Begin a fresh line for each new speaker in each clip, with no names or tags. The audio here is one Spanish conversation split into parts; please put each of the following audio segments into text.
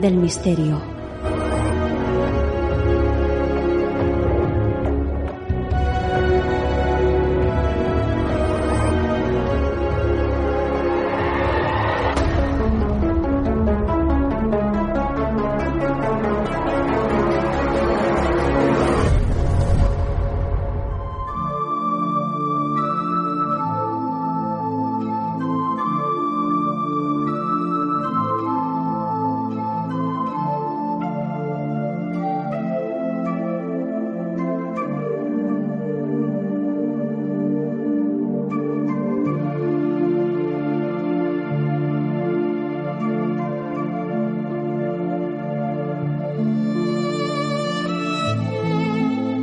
del misterio.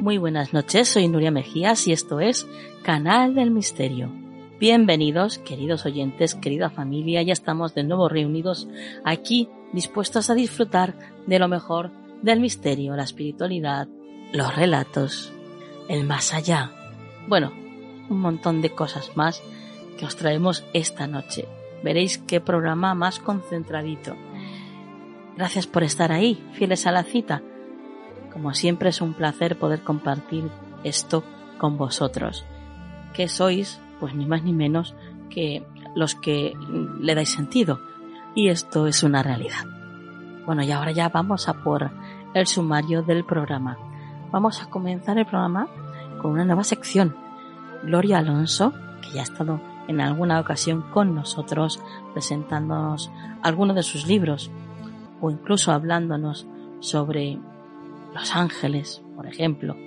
Muy buenas noches, soy Nuria Mejías y esto es Canal del Misterio. Bienvenidos, queridos oyentes, querida familia, ya estamos de nuevo reunidos aquí, dispuestos a disfrutar de lo mejor del misterio, la espiritualidad, los relatos, el más allá. Bueno, un montón de cosas más que os traemos esta noche. Veréis qué programa más concentradito. Gracias por estar ahí, fieles a la cita como siempre es un placer poder compartir esto con vosotros, que sois, pues ni más ni menos que los que le dais sentido. Y esto es una realidad. Bueno, y ahora ya vamos a por el sumario del programa. Vamos a comenzar el programa con una nueva sección. Gloria Alonso, que ya ha estado en alguna ocasión con nosotros presentándonos algunos de sus libros o incluso hablándonos sobre los Ángeles, por ejemplo,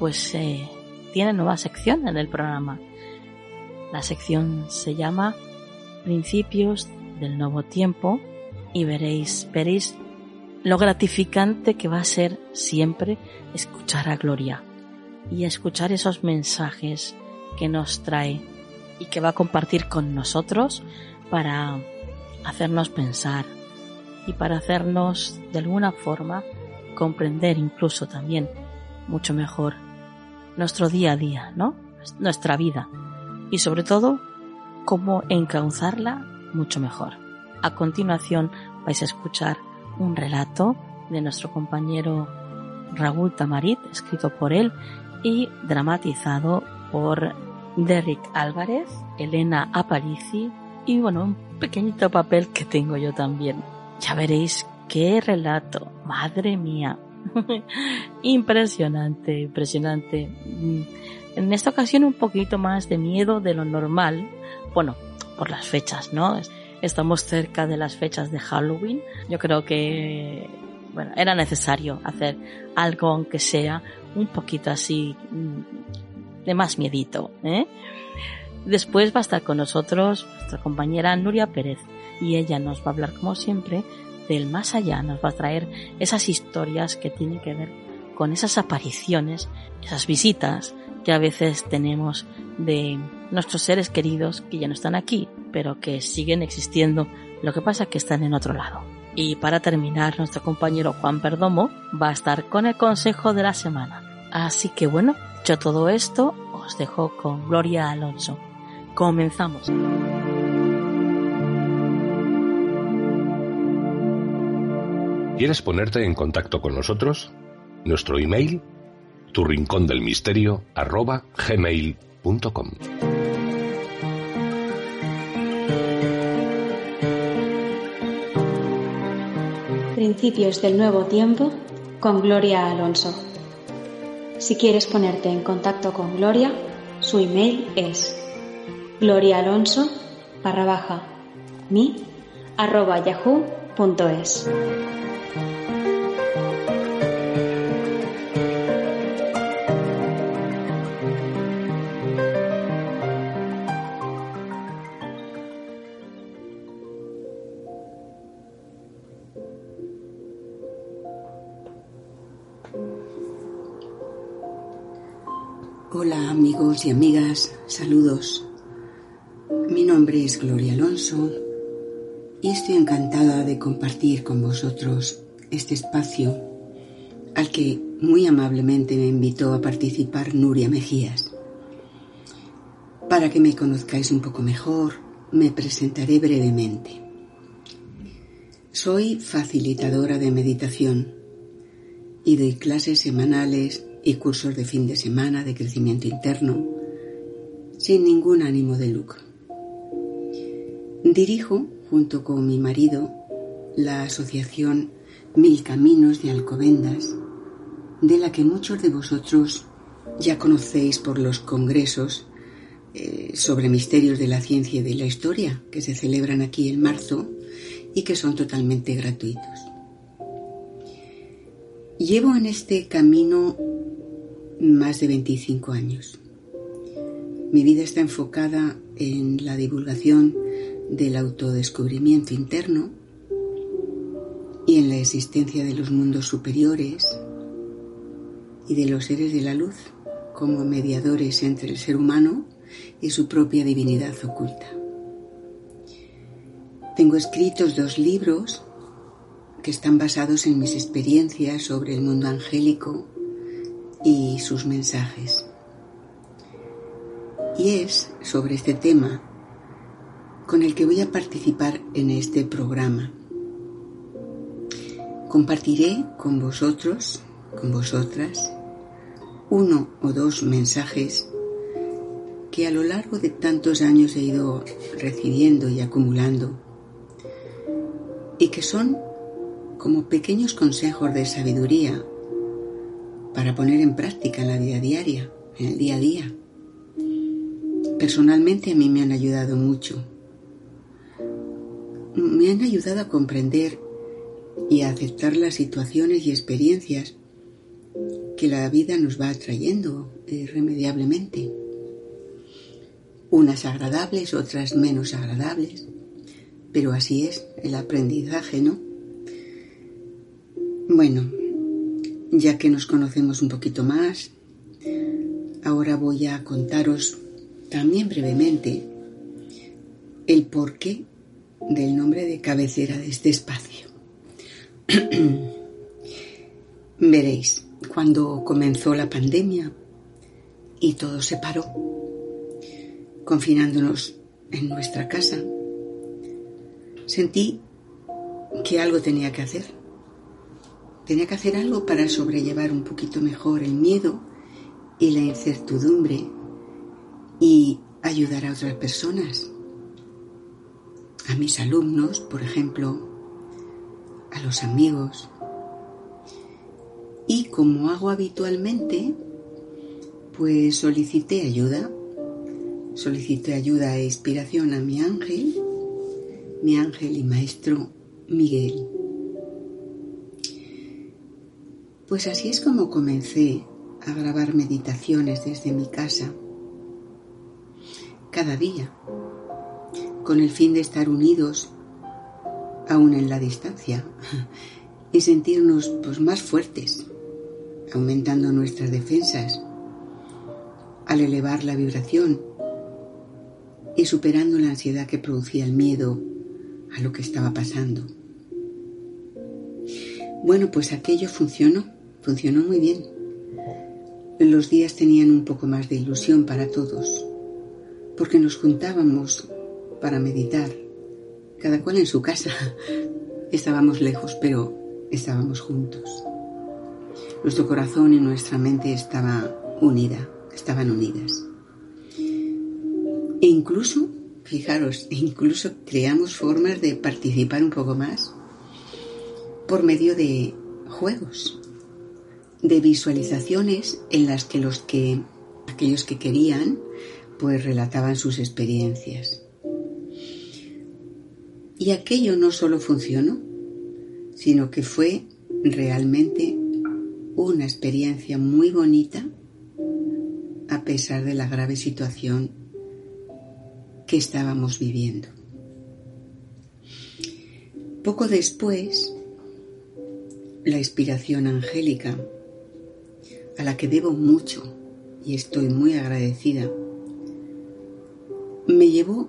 pues eh, tiene nueva sección en el programa. La sección se llama Principios del Nuevo Tiempo y veréis, veréis lo gratificante que va a ser siempre escuchar a Gloria y escuchar esos mensajes que nos trae y que va a compartir con nosotros para hacernos pensar y para hacernos de alguna forma comprender incluso también mucho mejor nuestro día a día, ¿no? Nuestra vida. Y sobre todo, cómo encauzarla mucho mejor. A continuación vais a escuchar un relato de nuestro compañero Raúl Tamarit, escrito por él y dramatizado por Derrick Álvarez, Elena Aparici y bueno, un pequeñito papel que tengo yo también. Ya veréis qué relato, madre mía. impresionante, impresionante. Mm, en esta ocasión un poquito más de miedo de lo normal. Bueno, por las fechas, ¿no? Estamos cerca de las fechas de Halloween. Yo creo que, bueno, era necesario hacer algo, aunque sea un poquito así, mm, de más miedito, ¿eh? Después va a estar con nosotros nuestra compañera Nuria Pérez y ella nos va a hablar como siempre del más allá nos va a traer esas historias que tienen que ver con esas apariciones, esas visitas que a veces tenemos de nuestros seres queridos que ya no están aquí, pero que siguen existiendo. Lo que pasa es que están en otro lado. Y para terminar, nuestro compañero Juan Perdomo va a estar con el consejo de la semana. Así que bueno, dicho todo esto, os dejo con Gloria Alonso. Comenzamos.
¿Quieres ponerte en contacto con nosotros? Nuestro email, tu rincón del misterio, arroba gmail.com.
Principios del Nuevo Tiempo con Gloria Alonso. Si quieres ponerte en contacto con Gloria, su email es gloriaalonso barra baja mi arroba yahoo.es.
Hola amigos y amigas, saludos. Mi nombre es Gloria Alonso y estoy encantada de compartir con vosotros este espacio al que muy amablemente me invitó a participar Nuria Mejías. Para que me conozcáis un poco mejor, me presentaré brevemente. Soy facilitadora de meditación y doy clases semanales y cursos de fin de semana de crecimiento interno sin ningún ánimo de lucro. Dirijo, junto con mi marido, la asociación Mil Caminos de Alcobendas, de la que muchos de vosotros ya conocéis por los congresos eh, sobre misterios de la ciencia y de la historia que se celebran aquí en marzo y que son totalmente gratuitos. Llevo en este camino más de 25 años. Mi vida está enfocada en la divulgación del autodescubrimiento interno y en la existencia de los mundos superiores y de los seres de la luz como mediadores entre el ser humano y su propia divinidad oculta. Tengo escritos dos libros que están basados en mis experiencias sobre el mundo angélico y sus mensajes. Y es sobre este tema con el que voy a participar en este programa. Compartiré con vosotros, con vosotras, uno o dos mensajes que a lo largo de tantos años he ido recibiendo y acumulando y que son como pequeños consejos de sabiduría para poner en práctica en la vida diaria, en el día a día. Personalmente a mí me han ayudado mucho. Me han ayudado a comprender y a aceptar las situaciones y experiencias que la vida nos va atrayendo irremediablemente. Unas agradables, otras menos agradables, pero así es el aprendizaje, ¿no? Bueno, ya que nos conocemos un poquito más, ahora voy a contaros también brevemente el porqué del nombre de cabecera de este espacio. Veréis, cuando comenzó la pandemia y todo se paró, confinándonos en nuestra casa, sentí que algo tenía que hacer Tenía que hacer algo para sobrellevar un poquito mejor el miedo y la incertidumbre y ayudar a otras personas. A mis alumnos, por ejemplo, a los amigos. Y como hago habitualmente, pues solicité ayuda. Solicité ayuda e inspiración a mi ángel, mi ángel y maestro Miguel. Pues así es como comencé a grabar meditaciones desde mi casa, cada día, con el fin de estar unidos aún en la distancia. Y sentirnos pues, más fuertes, aumentando nuestras defensas. Al elevar la vibración y superando la ansiedad que producía el miedo a lo que estaba pasando. Bueno, pues aquello funcionó. Funcionó muy bien. Los días tenían un poco más de ilusión para todos, porque nos juntábamos para meditar, cada cual en su casa. Estábamos lejos, pero estábamos juntos. Nuestro corazón y nuestra mente estaba unida, estaban unidas. E incluso, fijaros, incluso creamos formas de participar un poco más por medio de juegos de visualizaciones en las que los que aquellos que querían pues relataban sus experiencias. Y aquello no solo funcionó, sino que fue realmente una experiencia muy bonita a pesar de la grave situación que estábamos viviendo. Poco después, la inspiración angélica a la que debo mucho y estoy muy agradecida, me llevó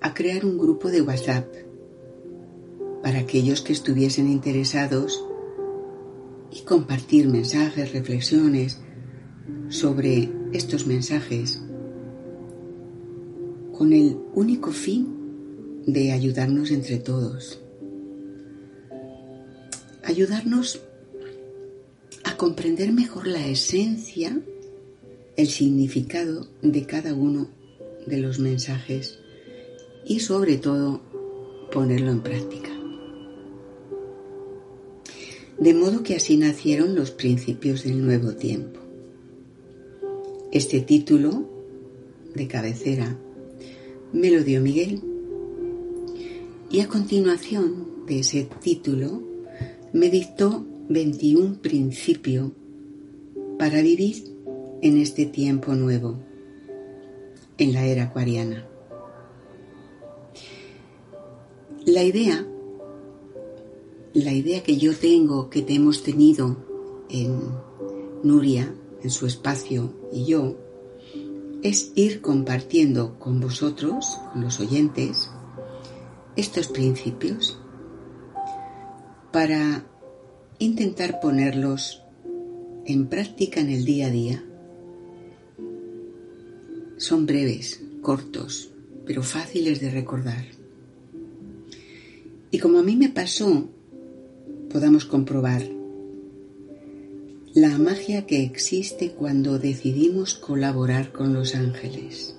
a crear un grupo de WhatsApp para aquellos que estuviesen interesados y compartir mensajes, reflexiones sobre estos mensajes con el único fin de ayudarnos entre todos. Ayudarnos a comprender mejor la esencia, el significado de cada uno de los mensajes y sobre todo ponerlo en práctica. De modo que así nacieron los principios del nuevo tiempo. Este título de cabecera me lo dio Miguel y a continuación de ese título me dictó 21 principios para vivir en este tiempo nuevo, en la era acuariana. La idea la idea que yo tengo, que te hemos tenido en Nuria, en su espacio y yo, es ir compartiendo con vosotros, con los oyentes, estos principios para intentar ponerlos en práctica en el día a día. Son breves, cortos, pero fáciles de recordar. Y como a mí me pasó podamos comprobar la magia que existe cuando decidimos colaborar con los ángeles.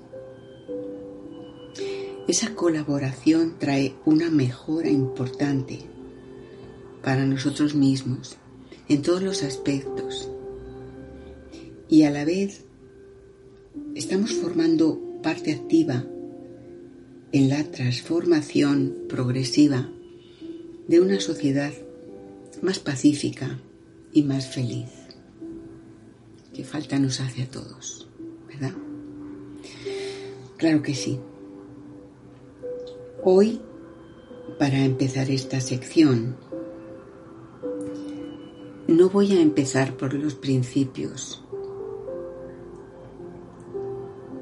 Esa colaboración trae una mejora importante para nosotros mismos en todos los aspectos y a la vez estamos formando parte activa en la transformación progresiva de una sociedad más pacífica y más feliz. Que falta nos hace a todos, ¿verdad? Claro que sí. Hoy, para empezar esta sección, no voy a empezar por los principios.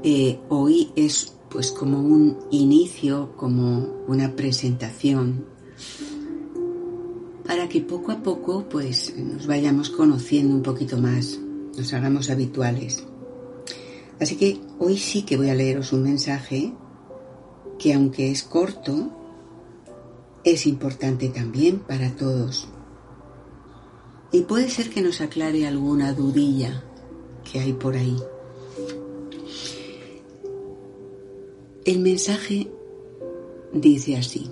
Eh, hoy es pues como un inicio, como una presentación para que poco a poco pues nos vayamos conociendo un poquito más, nos hagamos habituales. Así que hoy sí que voy a leeros un mensaje que aunque es corto, es importante también para todos. Y puede ser que nos aclare alguna dudilla que hay por ahí. El mensaje dice así.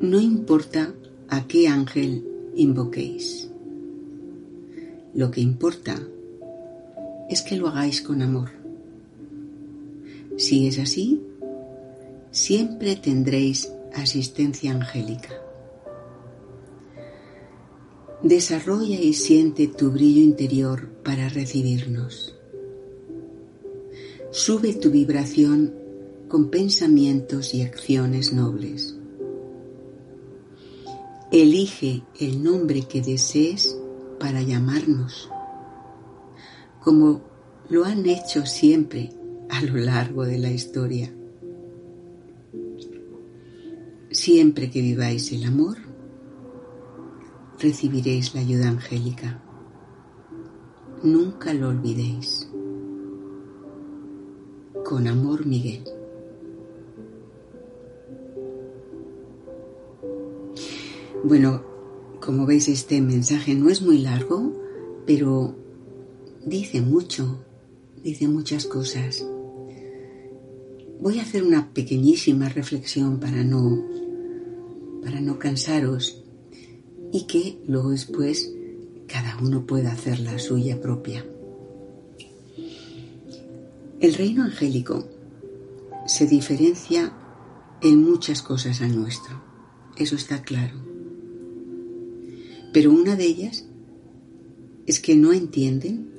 no importa a qué ángel invoquéis. Lo que importa es que lo hagáis con amor. Si es así, siempre tendréis asistencia angélica. Desarrolla y siente tu brillo interior para recibirnos. Sube tu vibración con pensamientos y acciones nobles. Elige el nombre que desees para llamarnos, como lo han hecho siempre a lo largo de la historia. Siempre que viváis el amor, recibiréis la ayuda angélica. Nunca lo olvidéis. Con amor, Miguel. Bueno, como veis este mensaje no es muy largo, pero dice mucho, dice muchas cosas. Voy a hacer una pequeñísima reflexión para no para no cansaros y que luego después cada uno pueda hacer la suya propia. El reino angélico se diferencia en muchas cosas al nuestro, eso está claro. Pero una de ellas es que no entienden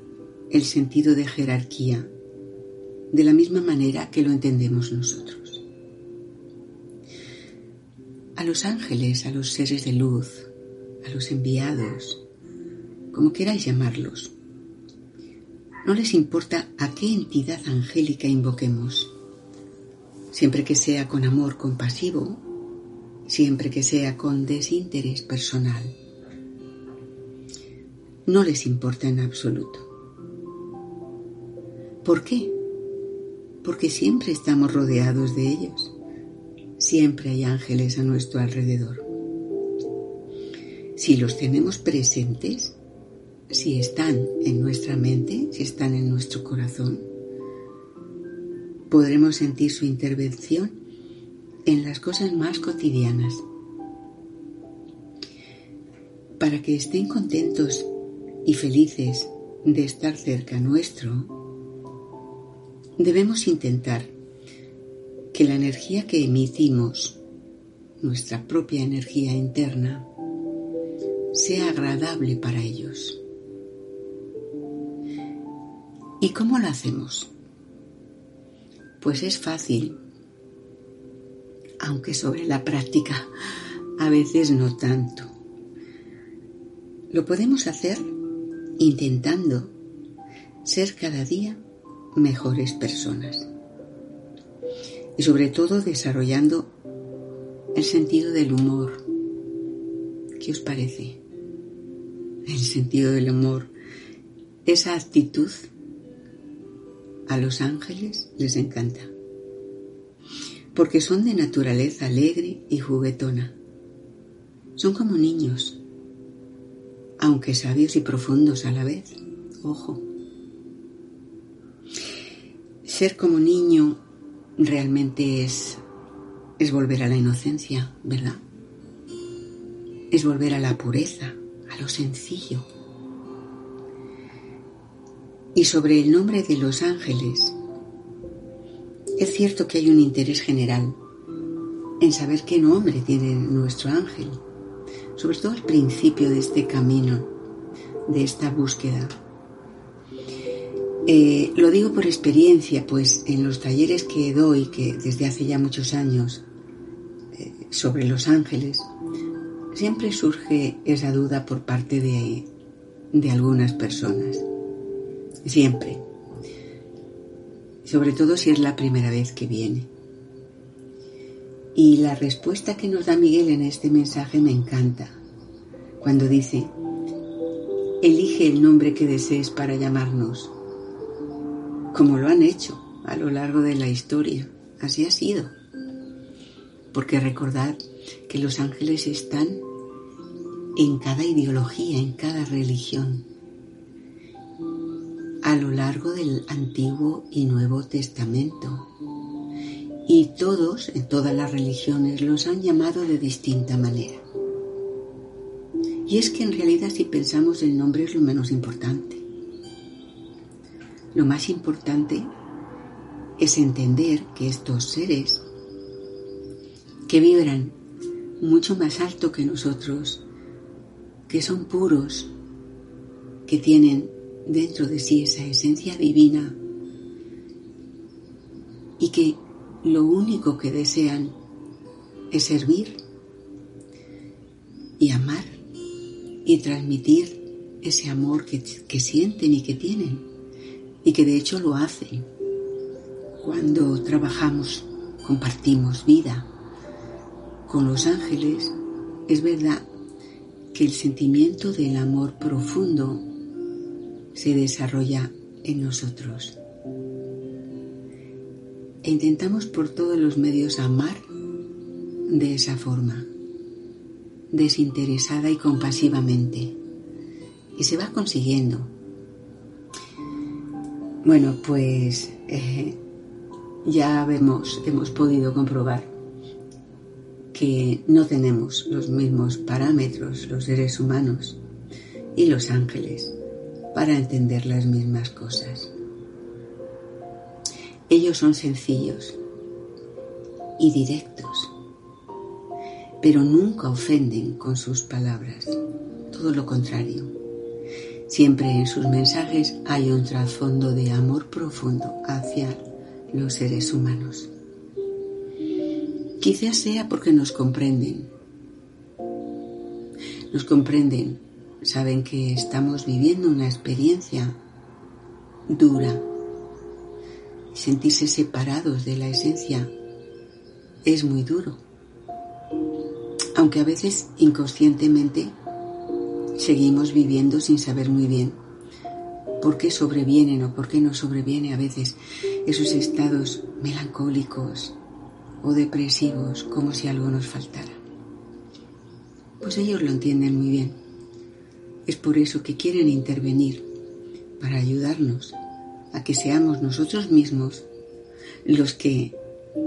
el sentido de jerarquía de la misma manera que lo entendemos nosotros. A los ángeles, a los seres de luz, a los enviados, como queráis llamarlos. No les importa a qué entidad angélica invoquemos, siempre que sea con amor compasivo, siempre que sea con desinterés personal. No les importa en absoluto. ¿Por qué? Porque siempre estamos rodeados de ellos. Siempre hay ángeles a nuestro alrededor. Si los tenemos presentes, si están en nuestra mente, si están en nuestro corazón, podremos sentir su intervención en las cosas más cotidianas. Para que estén contentos y felices de estar cerca nuestro, debemos intentar que la energía que emitimos, nuestra propia energía interna, sea agradable para ellos. ¿Y cómo lo hacemos? Pues es fácil, aunque sobre la práctica a veces no tanto. Lo podemos hacer intentando ser cada día mejores personas y sobre todo desarrollando el sentido del humor. ¿Qué os parece? El sentido del humor, esa actitud a los ángeles les encanta, porque son de naturaleza alegre y juguetona. Son como niños, aunque sabios y profundos a la vez. Ojo. Ser como niño realmente es, es volver a la inocencia, ¿verdad? Es volver a la pureza, a lo sencillo, y sobre el nombre de los ángeles, es cierto que hay un interés general en saber qué nombre tiene nuestro ángel, sobre todo al principio de este camino, de esta búsqueda. Eh, lo digo por experiencia, pues en los talleres que doy, que desde hace ya muchos años, eh, sobre los ángeles, siempre surge esa duda por parte de, de algunas personas siempre. Sobre todo si es la primera vez que viene. Y la respuesta que nos da Miguel en este mensaje me encanta. Cuando dice, elige el nombre que desees para llamarnos, como lo han hecho a lo largo de la historia. Así ha sido. Porque recordad que los ángeles están en cada ideología, en cada religión a lo largo del Antiguo y Nuevo Testamento. Y todos, en todas las religiones, los han llamado de distinta manera. Y es que en realidad si pensamos el nombre es lo menos importante. Lo más importante es entender que estos seres que vibran mucho más alto que nosotros, que son puros, que tienen dentro de sí esa esencia divina y que lo único que desean es servir y amar y transmitir ese amor que, sienten y que tienen y que de hecho lo hacen. Cuando trabajamos, compartimos vida con los ángeles, es verdad que el sentimiento del amor profundo se desarrolla en nosotros. E intentamos por todos los medios amar de esa forma, desinteresada y compasivamente. Y se va consiguiendo. Bueno, pues eh, ya vemos, hemos podido comprobar que no tenemos los mismos parámetros los seres humanos y los ángeles para entender las mismas cosas. Ellos son sencillos y directos, pero nunca ofenden con sus palabras, todo lo contrario. Siempre en sus mensajes hay un trasfondo de amor profundo hacia los seres humanos. Quizás sea porque nos comprenden. Nos comprenden saben que estamos viviendo una experiencia dura. Sentirse separados de la esencia es muy duro. Aunque a veces inconscientemente seguimos viviendo sin saber muy bien por qué sobrevienen o por qué no sobreviene a veces esos estados melancólicos o depresivos como si algo nos faltara. Pues ellos lo entienden muy bien. Es por eso que quieren intervenir para ayudarnos a que seamos nosotros mismos los que,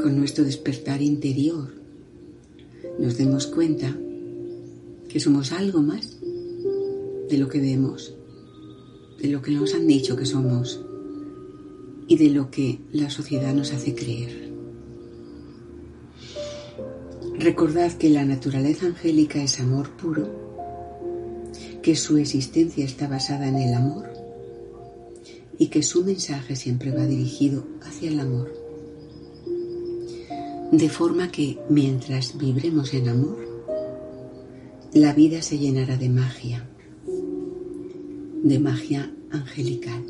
con nuestro despertar interior, nos demos cuenta que somos algo más de lo que vemos, de lo que nos han dicho que somos y de lo que la sociedad nos hace creer. Recordad que la naturaleza angélica es amor puro, que su existencia está basada en el amor y que su mensaje siempre va dirigido hacia el amor. De forma que mientras vibremos en amor, la vida se llenará de magia, de magia angelical.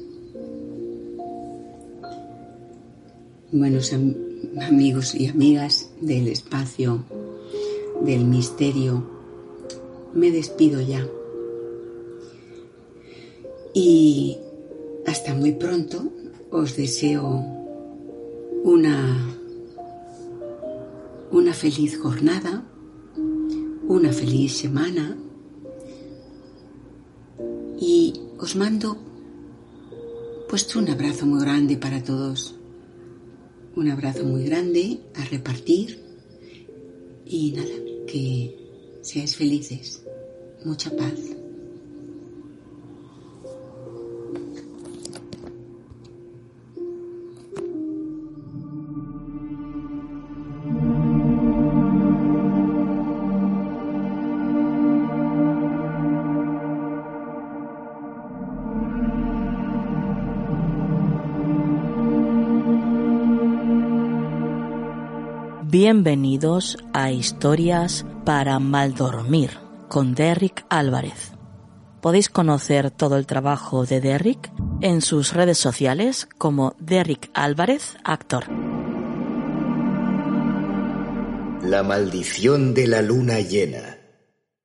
Buenos amigos y amigas del espacio, del misterio, me despido ya. Y hasta muy pronto os deseo una, una feliz jornada, una feliz semana os mando pues un abrazo muy grande para todos. Un abrazo muy grande a repartir y nada, que seáis felices. Mucha paz.
Bienvenidos a Historias para Maldormir con Derrick Álvarez. Podéis conocer todo el trabajo de Derrick en sus redes sociales como Derrick Álvarez, actor.
La maldición de la luna llena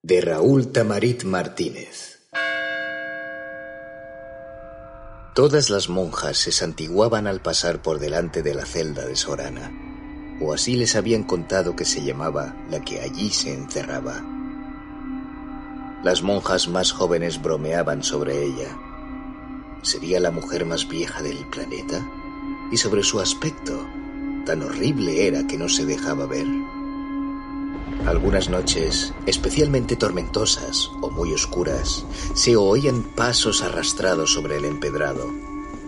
de Raúl Tamarit Martínez. Todas las monjas se santiguaban al pasar por delante de la celda de Sorana o así les habían contado que se llamaba la que allí se encerraba. Las monjas más jóvenes bromeaban sobre ella. ¿Sería la mujer más vieja del planeta? Y sobre su aspecto, tan horrible era que no se dejaba ver. Algunas noches, especialmente tormentosas o muy oscuras, se oían pasos arrastrados sobre el empedrado,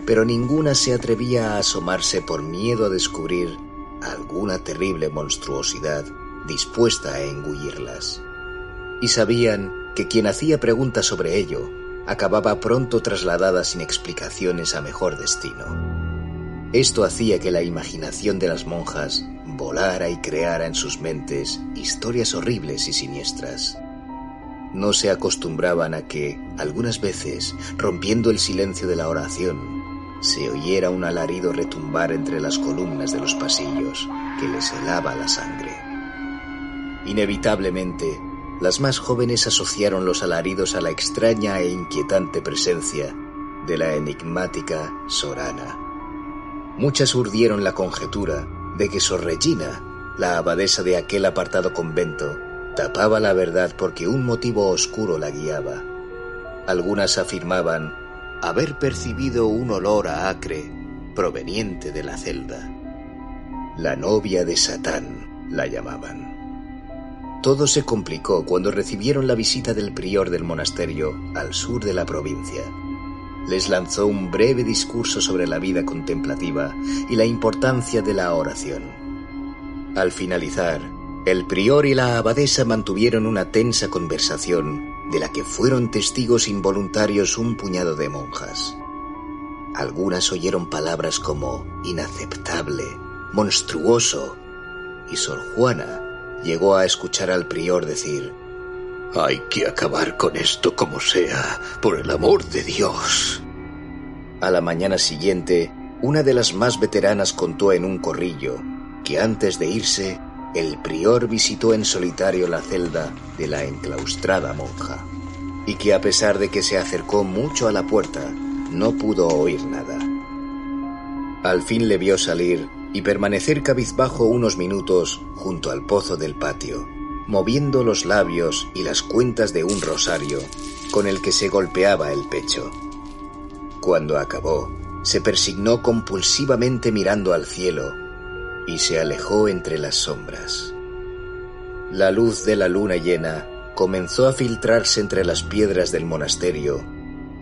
pero ninguna se atrevía a asomarse por miedo a descubrir alguna terrible monstruosidad dispuesta a engullirlas. Y sabían que quien hacía preguntas sobre ello acababa pronto trasladada sin explicaciones a mejor destino. Esto hacía que la imaginación de las monjas volara y creara en sus mentes historias horribles y siniestras. No se acostumbraban a que, algunas veces, rompiendo el silencio de la oración, se oyera un alarido retumbar entre las columnas de los pasillos que les helaba la sangre. Inevitablemente, las más jóvenes asociaron los alaridos a la extraña e inquietante presencia de la enigmática Sorana. Muchas urdieron la conjetura de que Sor Regina, la abadesa de aquel apartado convento, tapaba la verdad porque un motivo oscuro la guiaba. Algunas afirmaban haber percibido un olor a acre proveniente de la celda. La novia de Satán la llamaban. Todo se complicó cuando recibieron la visita del prior del monasterio al sur de la provincia. Les lanzó un breve discurso sobre la vida contemplativa y la importancia de la oración. Al finalizar, el prior y la abadesa mantuvieron una tensa conversación de la que fueron testigos involuntarios un puñado de monjas. Algunas oyeron palabras como inaceptable, monstruoso, y Sor Juana llegó a escuchar al prior decir, Hay que acabar con esto como sea, por el amor de Dios. A la mañana siguiente, una de las más veteranas contó en un corrillo que antes de irse, el prior visitó en solitario la celda de la enclaustrada monja, y que a pesar de que se acercó mucho a la puerta, no pudo oír nada. Al fin le vio salir y permanecer cabizbajo unos minutos junto al pozo del patio, moviendo los labios y las cuentas de un rosario con el que se golpeaba el pecho. Cuando acabó, se persignó compulsivamente mirando al cielo y se alejó entre las sombras. La luz de la luna llena comenzó a filtrarse entre las piedras del monasterio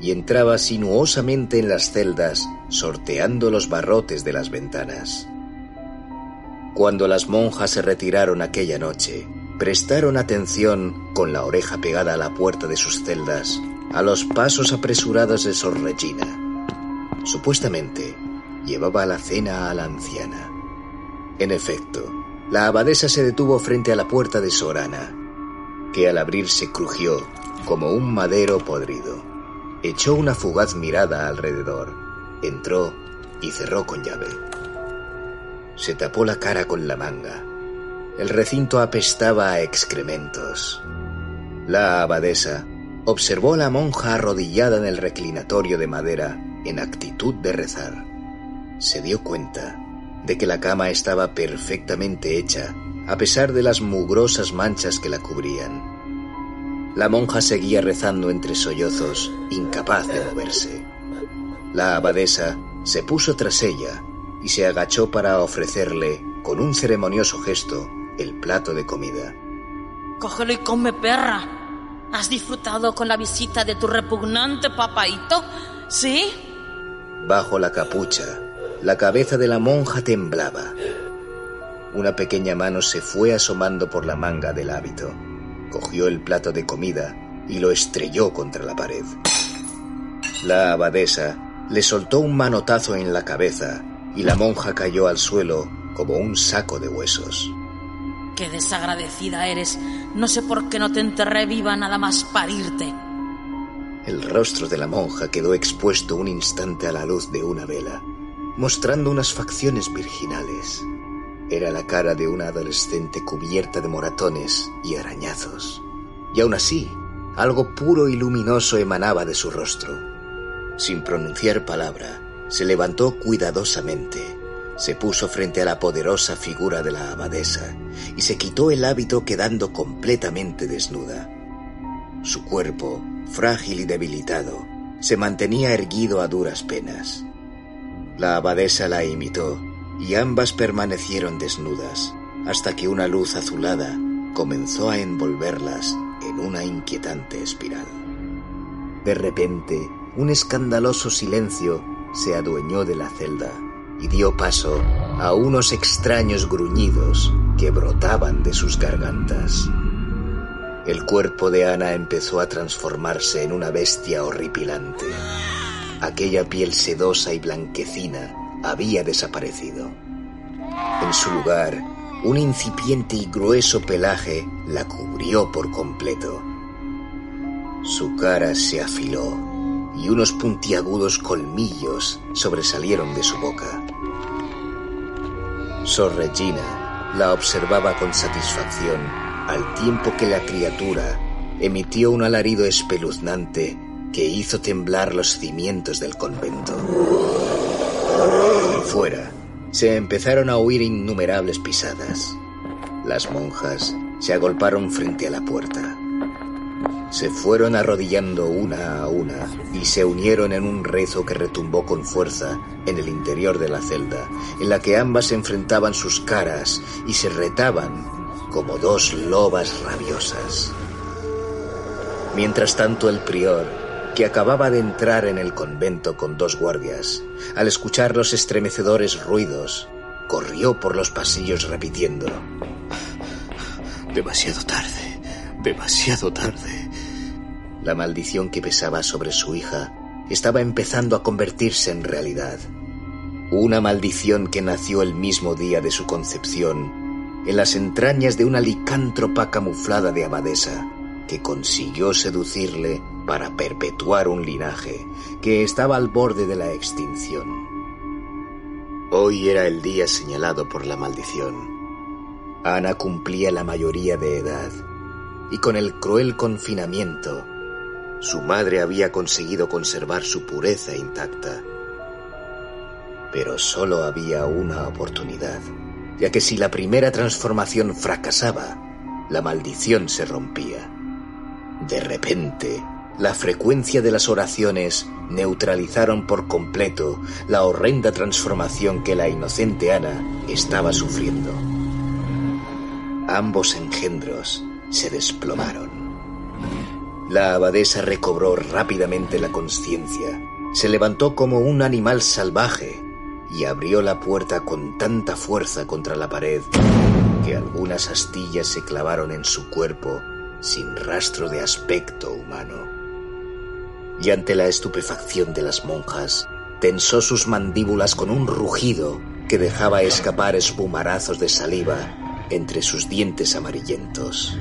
y entraba sinuosamente en las celdas sorteando los barrotes de las ventanas. Cuando las monjas se retiraron aquella noche, prestaron atención, con la oreja pegada a la puerta de sus celdas, a los pasos apresurados de Sor Regina. Supuestamente, llevaba la cena a la anciana. En efecto, la abadesa se detuvo frente a la puerta de Sorana, que al abrirse crujió como un madero podrido. Echó una fugaz mirada alrededor, entró y cerró con llave. Se tapó la cara con la manga. El recinto apestaba a excrementos. La abadesa observó a la monja arrodillada en el reclinatorio de madera en actitud de rezar. Se dio cuenta de que la cama estaba perfectamente hecha a pesar de las mugrosas manchas que la cubrían. La monja seguía rezando entre sollozos, incapaz de moverse. La abadesa se puso tras ella y se agachó para ofrecerle, con un ceremonioso gesto, el plato de comida.
Cógelo y come, perra. ¿Has disfrutado con la visita de tu repugnante papaito? ¿Sí?
Bajo la capucha, la cabeza de la monja temblaba. Una pequeña mano se fue asomando por la manga del hábito. Cogió el plato de comida y lo estrelló contra la pared. La abadesa le soltó un manotazo en la cabeza y la monja cayó al suelo como un saco de huesos.
Qué desagradecida eres. No sé por qué no te enterré viva nada más parirte.
El rostro de la monja quedó expuesto un instante a la luz de una vela, mostrando unas facciones virginales. Era la cara de una adolescente cubierta de moratones y arañazos. Y aún así, algo puro y luminoso emanaba de su rostro. Sin pronunciar palabra, se levantó cuidadosamente, se puso frente a la poderosa figura de la abadesa y se quitó el hábito quedando completamente desnuda. Su cuerpo, frágil y debilitado, se mantenía erguido a duras penas. La abadesa la imitó y ambas permanecieron desnudas hasta que una luz azulada comenzó a envolverlas en una inquietante espiral. De repente, un escandaloso silencio se adueñó de la celda y dio paso a unos extraños gruñidos que brotaban de sus gargantas. El cuerpo de Ana empezó a transformarse en una bestia horripilante. Aquella piel sedosa y blanquecina había desaparecido. En su lugar, un incipiente y grueso pelaje la cubrió por completo. Su cara se afiló y unos puntiagudos colmillos sobresalieron de su boca. Sor Regina la observaba con satisfacción al tiempo que la criatura emitió un alarido espeluznante que hizo temblar los cimientos del convento. Fuera, se empezaron a oír innumerables pisadas. Las monjas se agolparon frente a la puerta. Se fueron arrodillando una a una y se unieron en un rezo que retumbó con fuerza en el interior de la celda, en la que ambas enfrentaban sus caras y se retaban como dos lobas rabiosas. Mientras tanto el prior, que acababa de entrar en el convento con dos guardias, al escuchar los estremecedores ruidos, corrió por los pasillos repitiendo, Demasiado tarde, demasiado tarde. La maldición que pesaba sobre su hija estaba empezando a convertirse en realidad. Una maldición que nació el mismo día de su concepción, en las entrañas de una licántropa camuflada de abadesa, que consiguió seducirle para perpetuar un linaje que estaba al borde de la extinción. Hoy era el día señalado por la maldición. Ana cumplía la mayoría de edad y con el cruel confinamiento, su madre había conseguido conservar su pureza intacta. Pero solo había una oportunidad, ya que si la primera transformación fracasaba, la maldición se rompía. De repente, la frecuencia de las oraciones neutralizaron por completo la horrenda transformación que la inocente Ana estaba sufriendo. Ambos engendros se desplomaron. La abadesa recobró rápidamente la conciencia, se levantó como un animal salvaje y abrió la puerta con tanta fuerza contra la pared que algunas astillas se clavaron en su cuerpo sin rastro de aspecto humano. Y ante la estupefacción de las monjas, tensó sus mandíbulas con un rugido que dejaba escapar espumarazos de saliva entre sus dientes amarillentos.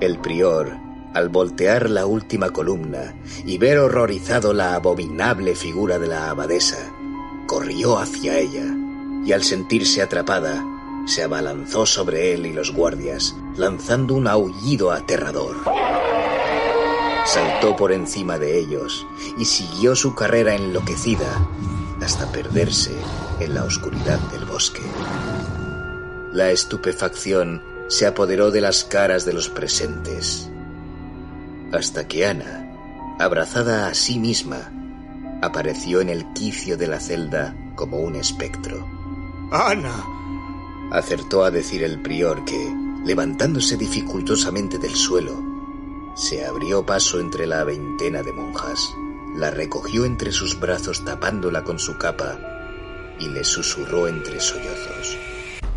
El prior, al voltear la última columna y ver horrorizado la abominable figura de la abadesa, corrió hacia ella y al sentirse atrapada, se abalanzó sobre él y los guardias, lanzando un aullido aterrador. Saltó por encima de ellos y siguió su carrera enloquecida hasta perderse en la oscuridad del bosque. La estupefacción se apoderó de las caras de los presentes, hasta que Ana, abrazada a sí misma, apareció en el quicio de la celda como un espectro.
¡Ana!
acertó a decir el prior que, levantándose dificultosamente del suelo, se abrió paso entre la veintena de monjas, la recogió entre sus brazos tapándola con su capa y le susurró entre sollozos.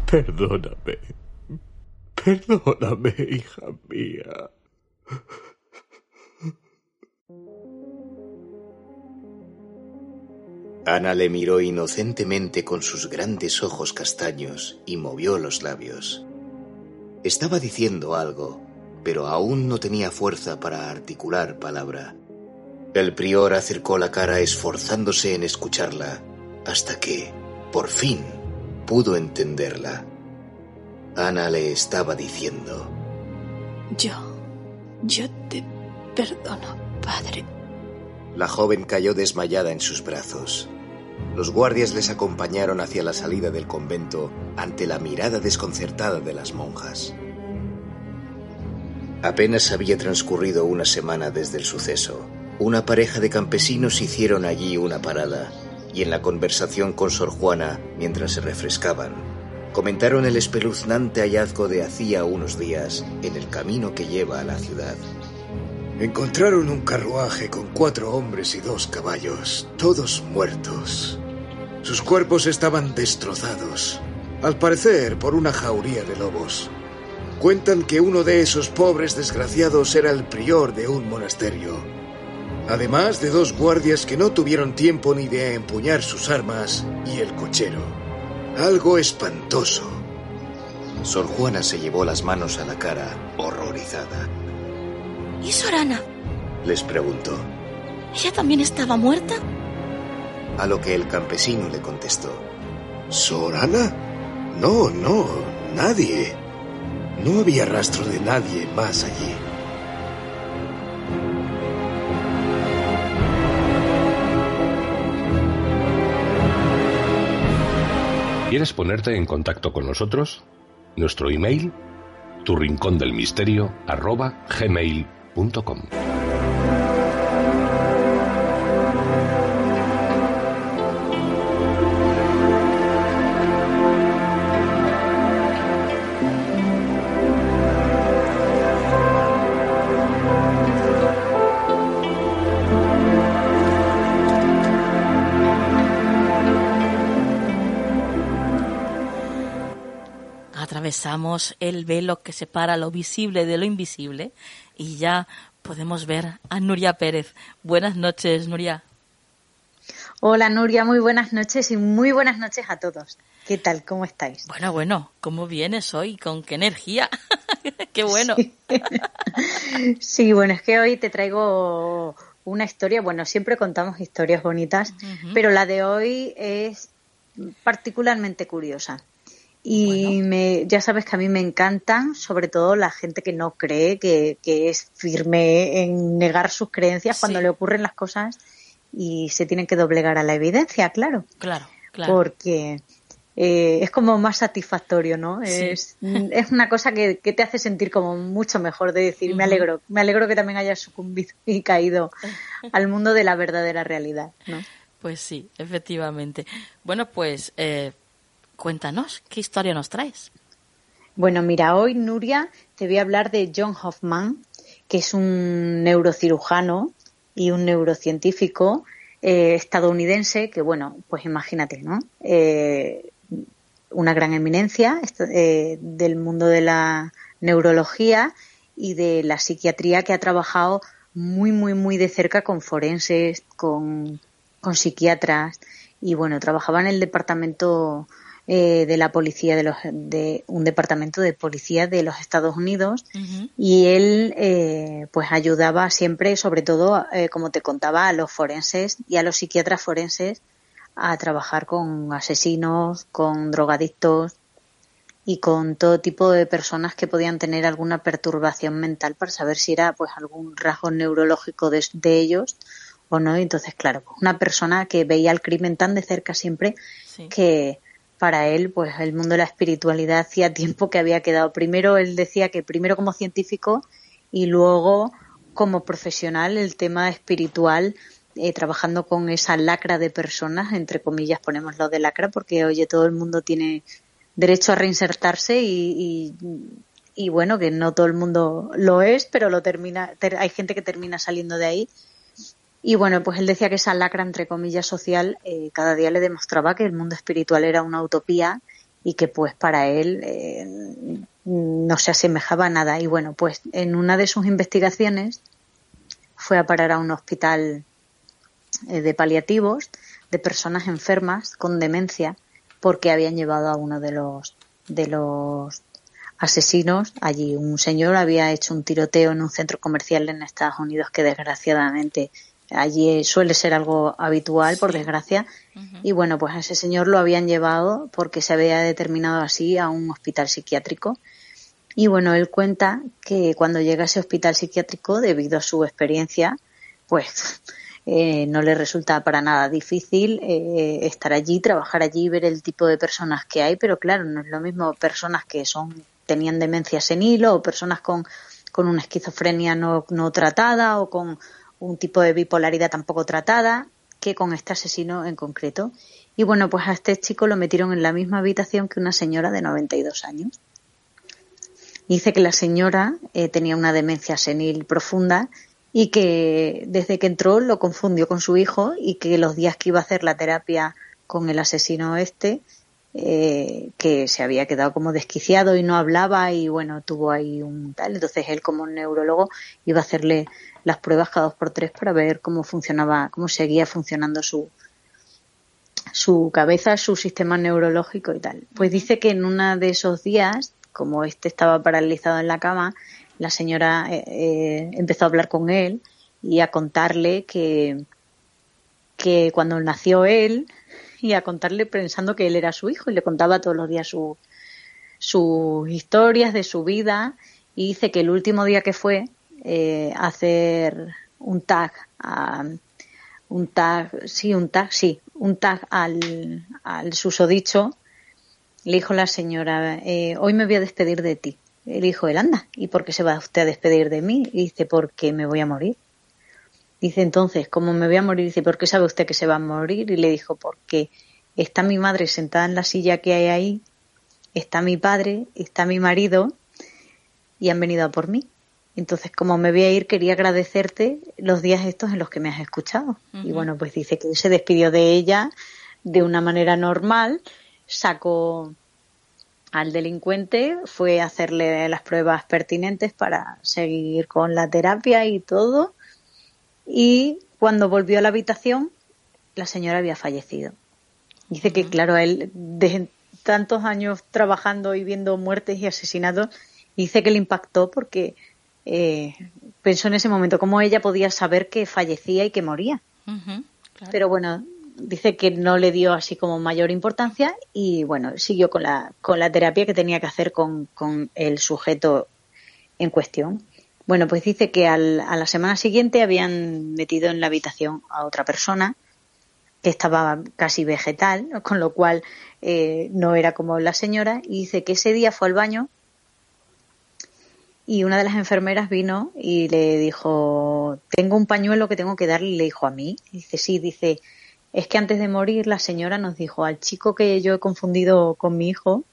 Perdóname. Perdóname, hija mía.
Ana le miró inocentemente con sus grandes ojos castaños y movió los labios. Estaba diciendo algo, pero aún no tenía fuerza para articular palabra. El prior acercó la cara esforzándose en escucharla, hasta que, por fin, pudo entenderla. Ana le estaba diciendo.
Yo, yo te perdono, padre.
La joven cayó desmayada en sus brazos. Los guardias les acompañaron hacia la salida del convento ante la mirada desconcertada de las monjas. Apenas había transcurrido una semana desde el suceso. Una pareja de campesinos hicieron allí una parada y en la conversación con Sor Juana, mientras se refrescaban, comentaron el espeluznante hallazgo de hacía unos días en el camino que lleva a la ciudad.
Encontraron un carruaje con cuatro hombres y dos caballos, todos muertos. Sus cuerpos estaban destrozados, al parecer por una jauría de lobos. Cuentan que uno de esos pobres desgraciados era el prior de un monasterio, además de dos guardias que no tuvieron tiempo ni de empuñar sus armas y el cochero. Algo espantoso.
Sor Juana se llevó las manos a la cara, horrorizada.
¿Y Sorana?
Les preguntó.
¿Ella también estaba muerta?
A lo que el campesino le contestó.
¿Sorana? No, no, nadie. No había rastro de nadie más allí.
¿Quieres ponerte en contacto con nosotros? Nuestro email, tu del misterio, arroba gmail.com.
atravesamos el velo que separa lo visible de lo invisible y ya podemos ver a Nuria Pérez. Buenas noches, Nuria.
Hola Nuria, muy buenas noches y muy buenas noches a todos. ¿Qué tal? ¿Cómo estáis?
Bueno, bueno, ¿cómo vienes hoy? ¿Con qué energía? Qué bueno.
Sí. bueno, es que hoy te traigo una historia, bueno, siempre contamos historias bonitas, pero la de hoy es particularmente curiosa. Y me, ya sabes que a mí me encantan, sobre todo la gente que no cree, que, es firme en negar sus creencias cuando le ocurren las cosas y se tienen que doblegar a la evidencia, claro.
Claro, claro.
Porque eh, es como más satisfactorio, ¿no? Es, es una cosa que, te hace sentir como mucho mejor de decir, me alegro, me alegro que también hayas sucumbido y caído al mundo de la verdadera realidad, ¿no?
Pues sí, efectivamente. Bueno, pues eh, cuéntanos, ¿qué historia nos traes?
Bueno, mira, hoy Nuria te voy a hablar de John Hoffman, que es un neurocirujano y un neurocientífico eh, estadounidense que, bueno, pues imagínate, ¿no? Eh, una gran eminencia eh, del mundo de la neurología y de la psiquiatría que ha trabajado muy, muy, muy de cerca con forenses, con, con psiquiatras y, bueno, trabajaba en el departamento eh, de la policía de los de un departamento de policía de los Estados Unidos y él eh, pues ayudaba siempre sobre todo eh, como te contaba a los forenses y a los psiquiatras forenses a trabajar con asesinos con drogadictos y con todo tipo de personas que podían tener alguna perturbación mental para saber si era pues algún rasgo neurológico de, ellos o no. entonces, claro, pues, una persona que veía el crimen tan de cerca siempre que para él, pues el mundo de la espiritualidad hacía tiempo que había quedado. Primero él decía que primero como científico y luego como profesional el tema espiritual, eh, trabajando con esa lacra de personas, entre comillas ponemos lo de lacra, porque oye, todo el mundo tiene derecho a reinsertarse y, y, bueno, que no todo el mundo lo es, pero lo termina, hay gente que termina saliendo de ahí y bueno, pues él decía que esa lacra, entre comillas, social, eh, cada día le demostraba que el mundo espiritual era una utopía y que pues para él eh, no se asemejaba a nada. Y bueno, pues en una de sus investigaciones fue a parar a un hospital eh, de paliativos de personas enfermas con demencia porque habían llevado a uno de los de los asesinos allí. Un señor había hecho un tiroteo en un centro comercial en Estados Unidos que desgraciadamente Allí suele ser algo habitual, por desgracia. Y bueno, pues a ese señor lo habían llevado porque se había determinado así a un hospital psiquiátrico. Y bueno, él cuenta que cuando llega a ese hospital psiquiátrico, debido a su experiencia, pues eh, no le resulta para nada difícil eh, estar allí, trabajar allí, ver el tipo de personas que hay, pero claro, no es lo mismo personas que son tenían demencia senil o personas con, con una esquizofrenia no, no tratada o con un tipo de bipolaridad tampoco tratada que con este asesino en concreto. Y bueno, pues a este chico lo metieron en la misma habitación que una señora de 92 años. Dice que la señora eh, tenía una demencia senil profunda y que desde que entró lo confundió con su hijo y que los días que iba a hacer la terapia con el asesino este, eh, que se había quedado como desquiciado y no hablaba y bueno, tuvo ahí un tal. Entonces él como neurólogo iba a hacerle las pruebas cada dos por tres para ver cómo funcionaba, cómo seguía funcionando su, su cabeza, su sistema neurológico y tal. Pues dice que en uno de esos días, como este estaba paralizado en la cama, la señora eh, eh, empezó a hablar con él y a contarle que, que cuando nació él, y a contarle pensando que él era su hijo y le contaba todos los días su, sus historias de su vida y dice que el último día que fue eh, hacer un tag a, un tag, sí, un tag, sí, un tag al, al susodicho, le dijo la señora, eh, hoy me voy a despedir de ti. Le dijo él, anda, ¿y por qué se va usted a despedir de mí? Y dice, porque me voy a morir. Dice entonces, ¿cómo me voy a morir? Dice, ¿por qué sabe usted que se va a morir? Y le dijo, porque está mi madre sentada en la silla que hay ahí, está mi padre, está mi marido y han venido a por mí. Entonces, como me voy a ir, quería agradecerte los días estos en los que me has escuchado. Y bueno, pues dice que se despidió de ella de una manera normal, sacó al delincuente, fue a hacerle las pruebas pertinentes para seguir con la terapia y todo. Y cuando volvió a la habitación, la señora había fallecido. Dice que, claro, él, de tantos años trabajando y viendo muertes y asesinatos, dice que le impactó porque eh, pensó en ese momento cómo ella podía saber que fallecía y que moría. Pero bueno, dice que no le dio así como mayor importancia y bueno, siguió con la, con la terapia que tenía que hacer con, con el sujeto en cuestión. Bueno, pues dice que al, a la semana siguiente habían metido en la habitación a otra persona que estaba casi vegetal, con lo cual eh, no era como la señora, y dice que ese día fue al baño y una de las enfermeras vino y le dijo, tengo un pañuelo que tengo que darle, y le dijo a mí, dice, sí, dice, es que antes de morir la señora nos dijo al chico que yo he confundido con mi hijo,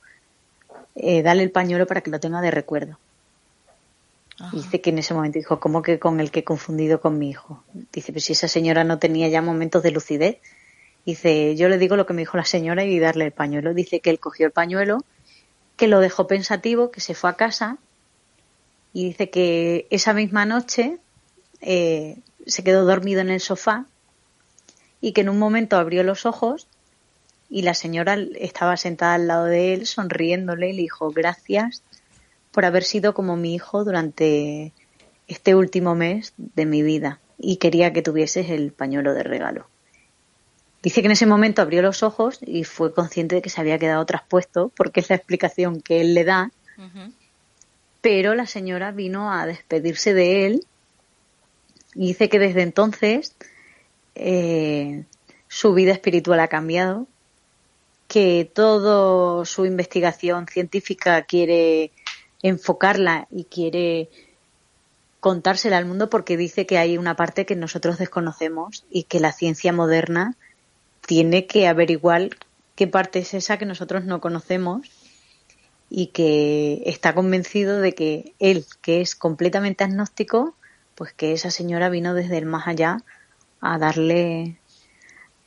eh, dale el pañuelo para que lo tenga de recuerdo. Dice que en ese momento dijo, ¿cómo que con el que he confundido con mi hijo? Dice, pues si esa señora no tenía ya momentos de lucidez. Dice, yo le digo lo que me dijo la señora y darle el pañuelo. Dice que él cogió el pañuelo, que lo dejó pensativo, que se fue a casa y dice que esa misma noche eh, se quedó dormido en el sofá y que en un momento abrió los ojos y la señora estaba sentada al lado de él sonriéndole y le dijo gracias por haber sido como mi hijo durante este último mes de mi vida y quería que tuvieses el pañuelo de regalo. Dice que en ese momento abrió los ojos y fue consciente de que se había quedado traspuesto porque es la explicación que él le da. Pero la señora vino a despedirse de él y dice que desde entonces eh, su vida espiritual ha cambiado, que toda su investigación científica quiere enfocarla y quiere contársela al mundo porque dice que hay una parte que nosotros desconocemos y que la ciencia moderna tiene que averiguar qué parte es esa que nosotros no conocemos y que está convencido de que él, que es completamente agnóstico, pues que esa señora vino desde el más allá a darle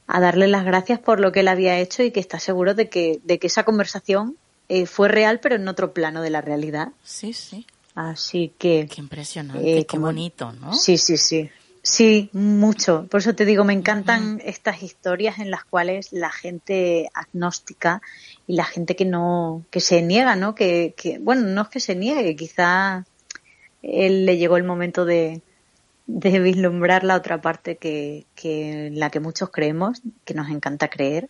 a darle las gracias por lo que él había hecho y que está seguro de que, de que esa conversación eh, fue real, pero en otro plano de la realidad.
Sí, sí.
Así que.
Qué impresionante, eh, qué bonito, ¿no?
Sí, sí, sí. Sí, mucho. Por eso te digo, me encantan estas historias en las cuales la gente agnóstica y la gente que no, que se niega, ¿no? Que, que bueno, no es que se niegue, quizá él le llegó el momento de, de vislumbrar la otra parte que, que la que muchos creemos, que nos encanta creer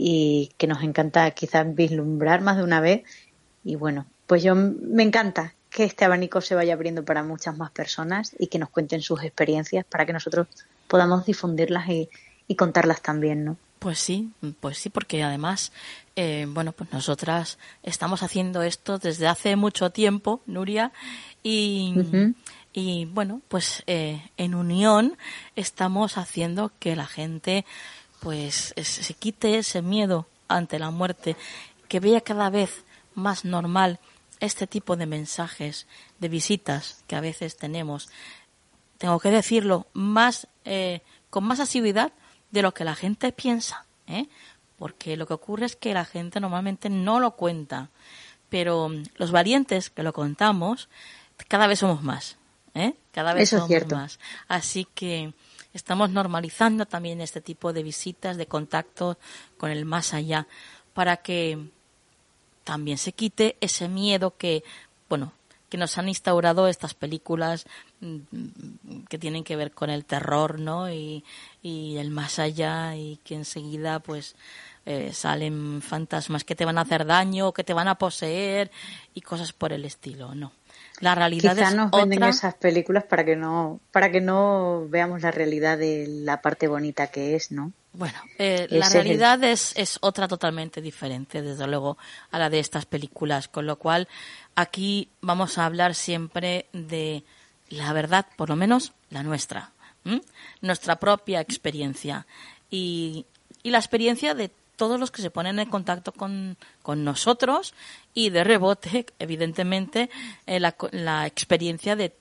y que nos encanta quizás vislumbrar más de una vez. Y bueno, pues yo me encanta que este abanico se vaya abriendo para muchas más personas y que nos cuenten sus experiencias para que nosotros podamos difundirlas y, y contarlas también, ¿no?
Pues sí, pues sí, porque además, eh, bueno, pues nosotras estamos haciendo esto desde hace mucho tiempo, Nuria, y, y bueno, pues eh, en unión estamos haciendo que la gente pues se quite ese miedo ante la muerte, que vea cada vez más normal este tipo de mensajes, de visitas que a veces tenemos. Tengo que decirlo más eh, con más asiduidad de lo que la gente piensa, ¿eh? porque lo que ocurre es que la gente normalmente no lo cuenta, pero los valientes que lo contamos cada vez somos más. ¿eh? Cada vez somos más. Así que estamos normalizando también este tipo de visitas, de contacto con el más allá, para que también se quite ese miedo que, bueno, que nos han instaurado estas películas mm, que tienen que ver con el terror, ¿no? Y, el más allá y que enseguida, pues, eh, salen fantasmas que te van a hacer daño, que te van a poseer y cosas por el estilo, ¿no? La realidad
Quizá
es
nos venden esas películas para que no para que no veamos la realidad de la parte bonita que es, ¿no?
Bueno, eh, la realidad es, es otra totalmente diferente, desde luego, a la de estas películas, con lo cual aquí vamos a hablar siempre de la verdad, por lo menos la nuestra, nuestra propia experiencia. Y, y la experiencia de todos los que se ponen en contacto con, con nosotros y de rebote, evidentemente, eh, la, la, experiencia de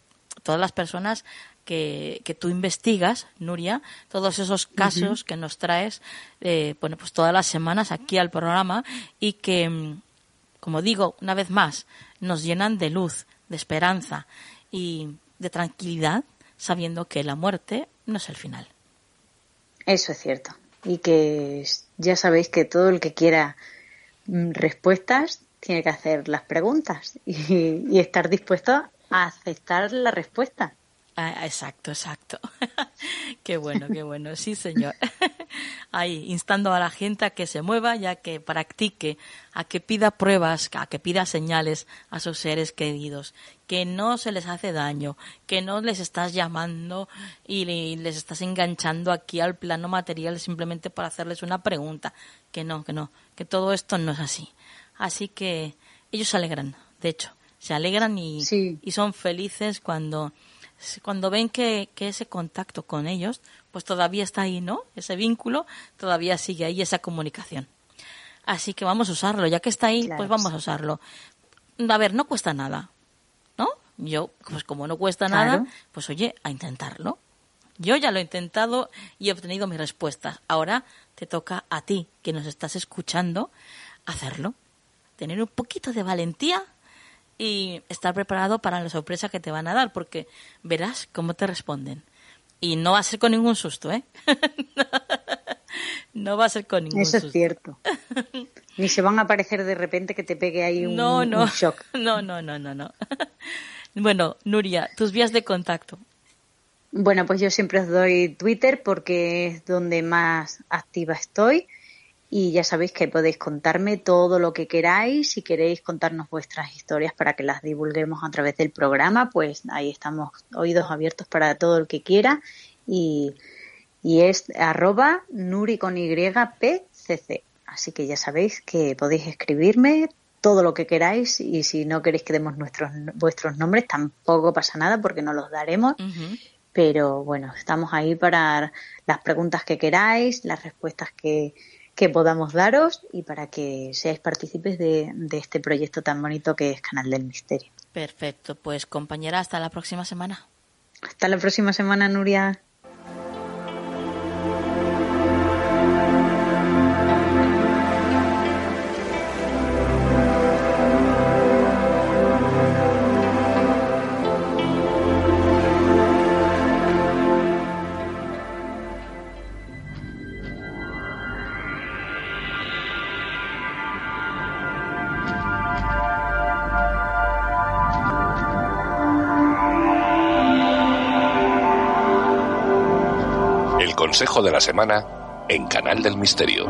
todas las personas que, que, tú investigas, Nuria, todos esos casos que nos traes, eh, bueno, pues todas las semanas aquí al programa y que, mm, como digo, una vez más, nos llenan de luz, de esperanza y de tranquilidad, sabiendo que la muerte no es el final.
Eso es cierto y que ya sabéis que todo el que quiera mm, respuestas tiene que hacer las preguntas y, estar dispuesto a aceptar la respuesta.
Ah, exacto, exacto. qué bueno, qué bueno. Sí, señor. Ahí, instando a la gente a que se mueva ya que practique, a que pida pruebas, a que pida señales a sus seres queridos, que no se les hace daño, que no les estás llamando y les estás enganchando aquí al plano material simplemente para hacerles una pregunta. Que no, que no, que todo esto no es así. Así que ellos se alegran, de hecho, se alegran y, y son felices cuando cuando ven que, ese contacto con ellos, pues todavía está ahí, ¿no? Ese vínculo todavía sigue ahí, esa comunicación. Así que vamos a usarlo, ya que está ahí, pues vamos a usarlo. A ver, no cuesta nada, ¿no? Yo, pues como no cuesta nada, pues oye, a intentarlo. Yo ya lo he intentado y he obtenido mi respuesta. Ahora te toca a ti, que nos estás escuchando, hacerlo. Tener un poquito de valentía y estar preparado para la sorpresa que te van a dar, porque verás cómo te responden. Y no va a ser con ningún susto, ¿eh? no va a ser con ningún
susto.
Eso
es cierto. Ni se van a aparecer de repente que te pegue ahí un,
no, no.
un shock.
No, no, no, no, no. bueno, Nuria, tus vías de contacto.
Bueno, pues yo siempre os doy Twitter porque es donde más activa estoy y ya sabéis que podéis contarme todo lo que queráis. Si queréis contarnos vuestras historias para que las divulguemos a través del programa, pues ahí estamos oídos abiertos para todo el que quiera. Y, y es arroba nuri con ypcc. Así que ya sabéis que podéis escribirme todo lo que queráis y si no queréis que demos nuestros, vuestros nombres tampoco pasa nada porque no los daremos. Pero bueno, estamos ahí para las preguntas que queráis, las respuestas que, que podamos daros y para que seáis partícipes de, de este proyecto tan bonito que es Canal del Misterio.
Perfecto, pues compañera, hasta la próxima semana.
Hasta la próxima semana, Nuria.
Consejo de la semana en Canal del Misterio.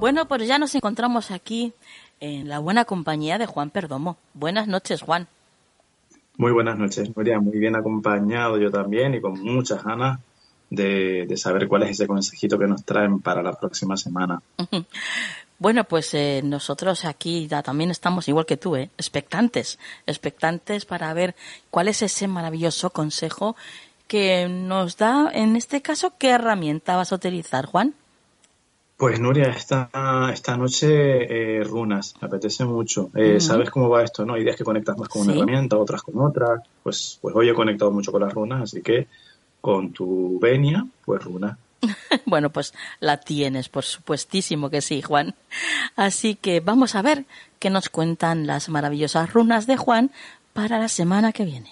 Bueno, pues ya nos encontramos aquí en la buena compañía de Juan Perdomo. Buenas noches, Juan.
Muy buenas noches, María. Muy bien acompañado yo también y con muchas ganas de, saber cuál es ese consejito que nos traen para la próxima semana.
Bueno, pues eh, nosotros aquí ya también estamos igual que tú, ¿eh? expectantes, expectantes para ver cuál es ese maravilloso consejo que nos da, en este caso, ¿qué herramienta vas a utilizar, Juan?
Pues Nuria, esta, esta noche eh, runas, me apetece mucho. Eh, ¿Sabes cómo va esto? ¿no? Hay días que conectas más con una herramienta, otras con otra. Pues, pues hoy he conectado mucho con las runas, así que con tu venia, pues runa.
bueno, pues la tienes, por supuestísimo que sí, Juan. Así que vamos a ver qué nos cuentan las maravillosas runas de Juan para la semana que viene.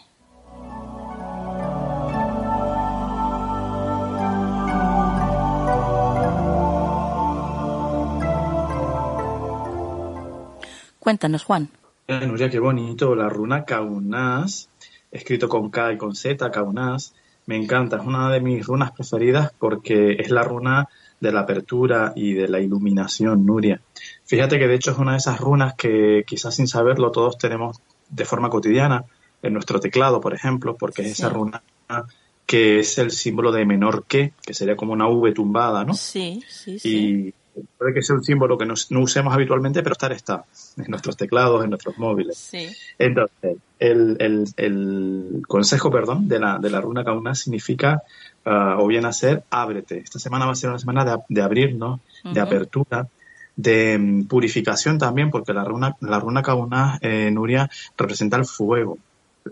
Cuéntanos, Juan.
Nuria, qué bonito. La runa Kaunas, escrito con K y con Z, Kaunas, me encanta, es una de mis runas preferidas porque es la runa de la apertura y de la iluminación, Nuria. Fíjate que de hecho es una de esas runas que quizás sin saberlo todos tenemos de forma cotidiana en nuestro teclado, por ejemplo, porque es esa runa que es el símbolo de menor que, que sería como una V tumbada, ¿no?
Sí, sí, sí.
Puede que sea un símbolo que no, usemos habitualmente, pero estar está en nuestros teclados, en nuestros móviles. Entonces, el, consejo, perdón, de la, de la runa kauna significa, ah, o bien hacer, ábrete. Esta semana va a ser una semana de, de abrirnos, de apertura, de mm, purificación también, porque la runa, la runa kauna, eh, Nuria, representa el fuego.